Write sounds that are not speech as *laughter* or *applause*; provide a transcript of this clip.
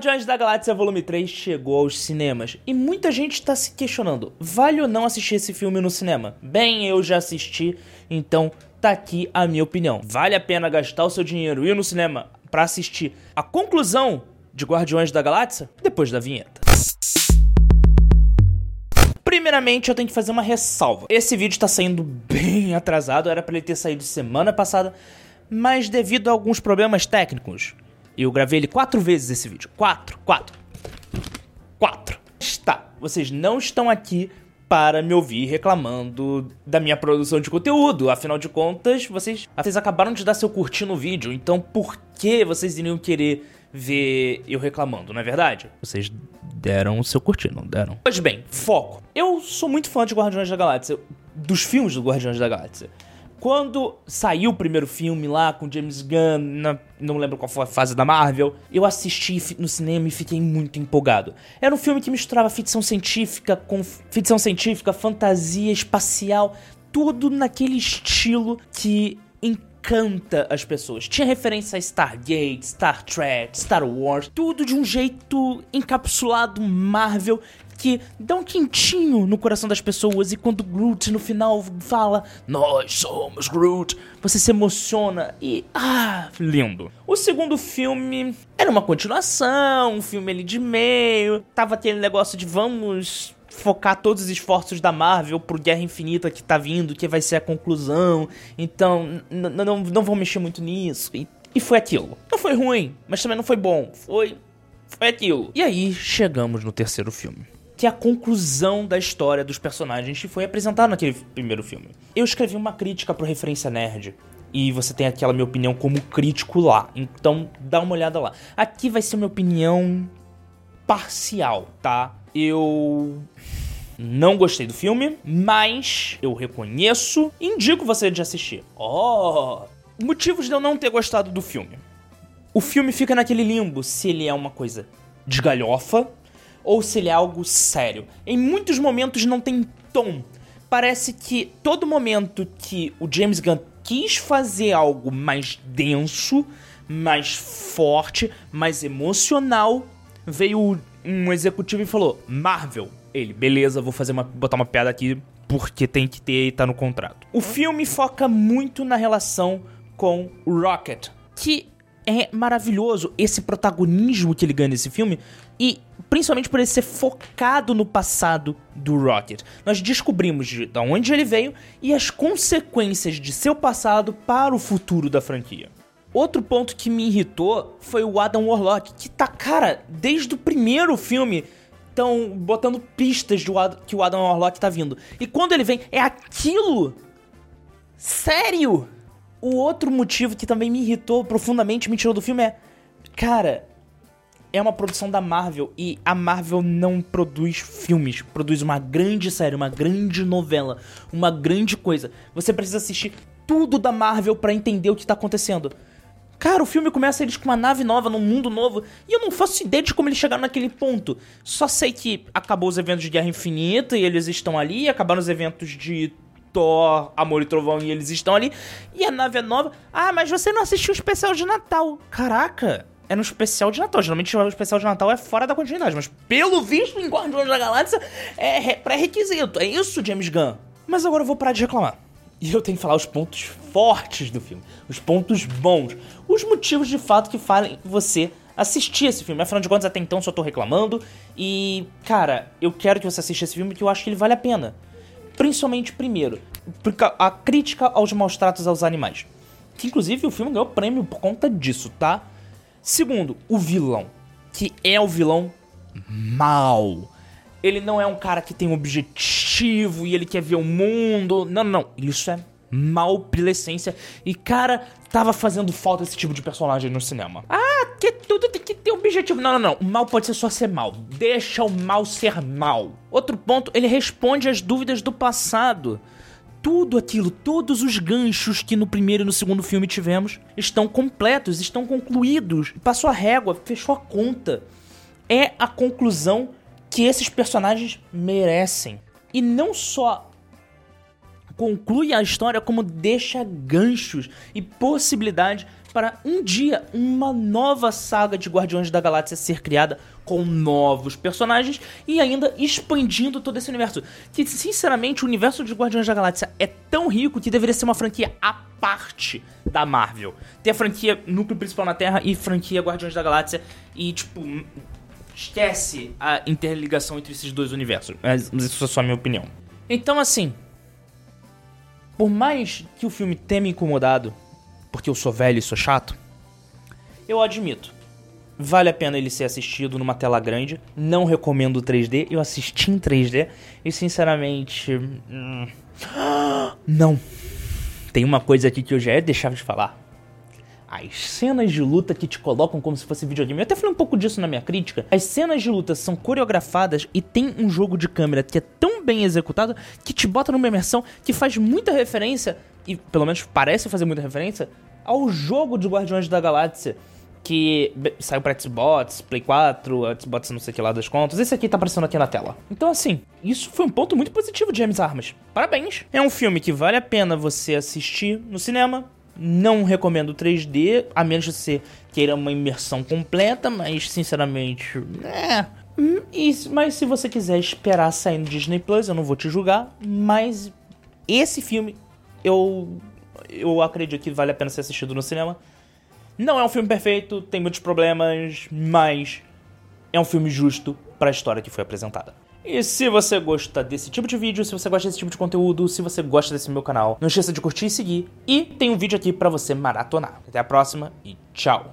Guardiões da Galáxia Volume 3 chegou aos cinemas e muita gente está se questionando: vale ou não assistir esse filme no cinema? Bem, eu já assisti, então tá aqui a minha opinião. Vale a pena gastar o seu dinheiro e ir no cinema para assistir a conclusão de Guardiões da Galáxia depois da vinheta. Primeiramente, eu tenho que fazer uma ressalva. Esse vídeo está saindo bem atrasado, era para ele ter saído semana passada, mas devido a alguns problemas técnicos, eu gravei ele quatro vezes esse vídeo. Quatro, quatro, quatro. Está. Vocês não estão aqui para me ouvir reclamando da minha produção de conteúdo. Afinal de contas, vocês, vocês acabaram de dar seu curtir no vídeo, então por que vocês iriam querer ver eu reclamando, não é verdade? Vocês deram o seu curtir, não deram? Pois bem, foco. Eu sou muito fã de Guardiões da Galáxia, dos filmes do Guardiões da Galáxia. Quando saiu o primeiro filme lá com James Gunn, na, não lembro qual foi a fase da Marvel, eu assisti no cinema e fiquei muito empolgado. Era um filme que misturava ficção científica com ficção científica, fantasia espacial, tudo naquele estilo que encanta as pessoas. Tinha referência a Stargate, Star Trek, Star Wars, tudo de um jeito encapsulado Marvel que dá um quentinho no coração das pessoas e quando Groot no final fala Nós somos Groot, você se emociona e ah, lindo. O segundo filme era uma continuação, um filme ali de meio, tava aquele negócio de vamos focar todos os esforços da Marvel pro Guerra Infinita que tá vindo, que vai ser a conclusão. Então, não, não vão mexer muito nisso. E, e foi aquilo. Não foi ruim, mas também não foi bom. Foi. Foi aquilo. E aí chegamos no terceiro filme que é a conclusão da história dos personagens que foi apresentado naquele primeiro filme. Eu escrevi uma crítica pro Referência Nerd. E você tem aquela minha opinião como crítico lá. Então dá uma olhada lá. Aqui vai ser minha opinião parcial, tá? Eu não gostei do filme, mas eu reconheço e indico você de assistir. Oh! Motivos de eu não ter gostado do filme. O filme fica naquele limbo se ele é uma coisa de galhofa ou se ele é algo sério. Em muitos momentos não tem tom. Parece que todo momento que o James Gunn quis fazer algo mais denso, mais forte, mais emocional, veio um executivo e falou: Marvel. Ele, beleza, vou fazer uma, botar uma piada aqui porque tem que ter e tá no contrato. O filme foca muito na relação com o Rocket, que é maravilhoso esse protagonismo que ele ganha nesse filme e principalmente por ele ser focado no passado do Rocket. Nós descobrimos de, de onde ele veio e as consequências de seu passado para o futuro da franquia. Outro ponto que me irritou foi o Adam Warlock, que tá, cara, desde o primeiro filme estão botando pistas de que o Adam Warlock tá vindo. E quando ele vem, é aquilo! Sério! O outro motivo que também me irritou profundamente, me tirou do filme é. Cara, é uma produção da Marvel e a Marvel não produz filmes, produz uma grande série, uma grande novela, uma grande coisa. Você precisa assistir tudo da Marvel para entender o que tá acontecendo. Cara, o filme começa eles com uma nave nova, num mundo novo, e eu não faço ideia de como eles chegaram naquele ponto. Só sei que acabou os eventos de Guerra Infinita e eles estão ali, acabaram os eventos de Thor, Amor e Trovão e eles estão ali, e a nave é nova. Ah, mas você não assistiu o especial de Natal. Caraca, é no especial de Natal. Geralmente o especial de Natal é fora da continuidade, mas pelo visto em Guardiões da Galáxia é pré-requisito. É isso, James Gunn. Mas agora eu vou parar de reclamar. E eu tenho que falar os pontos fortes do filme, os pontos bons, os motivos de fato que fazem você assistir esse filme. Afinal de contas, até então só tô reclamando. E, cara, eu quero que você assista esse filme porque eu acho que ele vale a pena. Principalmente, primeiro, a crítica aos maus tratos aos animais. Que inclusive o filme ganhou prêmio por conta disso, tá? Segundo, o vilão. Que é o vilão mal. Ele não é um cara que tem um objetivo e ele quer ver o mundo. Não, não, não. Isso é mal pela essência. E, cara, tava fazendo falta esse tipo de personagem no cinema. Ah, que tudo tem que ter objetivo. Não, não, não. O mal pode ser só ser mal. Deixa o mal ser mal. Outro ponto, ele responde às dúvidas do passado tudo aquilo, todos os ganchos que no primeiro e no segundo filme tivemos estão completos, estão concluídos. Passou a régua, fechou a conta. É a conclusão que esses personagens merecem. E não só conclui a história, como deixa ganchos e possibilidade para um dia uma nova saga de Guardiões da Galáxia ser criada com novos personagens e ainda expandindo todo esse universo. Que, sinceramente, o universo de Guardiões da Galáxia é tão rico que deveria ser uma franquia à parte da Marvel. Ter a franquia Núcleo Principal na Terra e franquia Guardiões da Galáxia e, tipo, esquece a interligação entre esses dois universos. Mas isso é só a minha opinião. Então, assim, por mais que o filme tenha me incomodado, porque eu sou velho e sou chato, eu admito. Vale a pena ele ser assistido numa tela grande. Não recomendo 3D. Eu assisti em 3D e, sinceramente. Hum, *gasps* não. Tem uma coisa aqui que eu já ia deixar de falar. As cenas de luta que te colocam como se fosse videogame. Eu até falei um pouco disso na minha crítica. As cenas de luta são coreografadas e tem um jogo de câmera que é tão bem executado que te bota numa imersão que faz muita referência, e pelo menos parece fazer muita referência, ao jogo de Guardiões da Galáxia que saiu pra Xbox, Play 4, Xbox não sei que lá das contas. Esse aqui tá aparecendo aqui na tela. Então, assim, isso foi um ponto muito positivo de James Armas. Parabéns! É um filme que vale a pena você assistir no cinema. Não recomendo 3D, a menos que você queira uma imersão completa, mas sinceramente, é. Isso, mas se você quiser esperar sair no Disney Plus, eu não vou te julgar. Mas esse filme eu eu acredito que vale a pena ser assistido no cinema. Não é um filme perfeito, tem muitos problemas, mas é um filme justo para a história que foi apresentada. E se você gosta desse tipo de vídeo, se você gosta desse tipo de conteúdo, se você gosta desse meu canal, não esqueça de curtir e seguir. E tem um vídeo aqui para você maratonar. Até a próxima e tchau!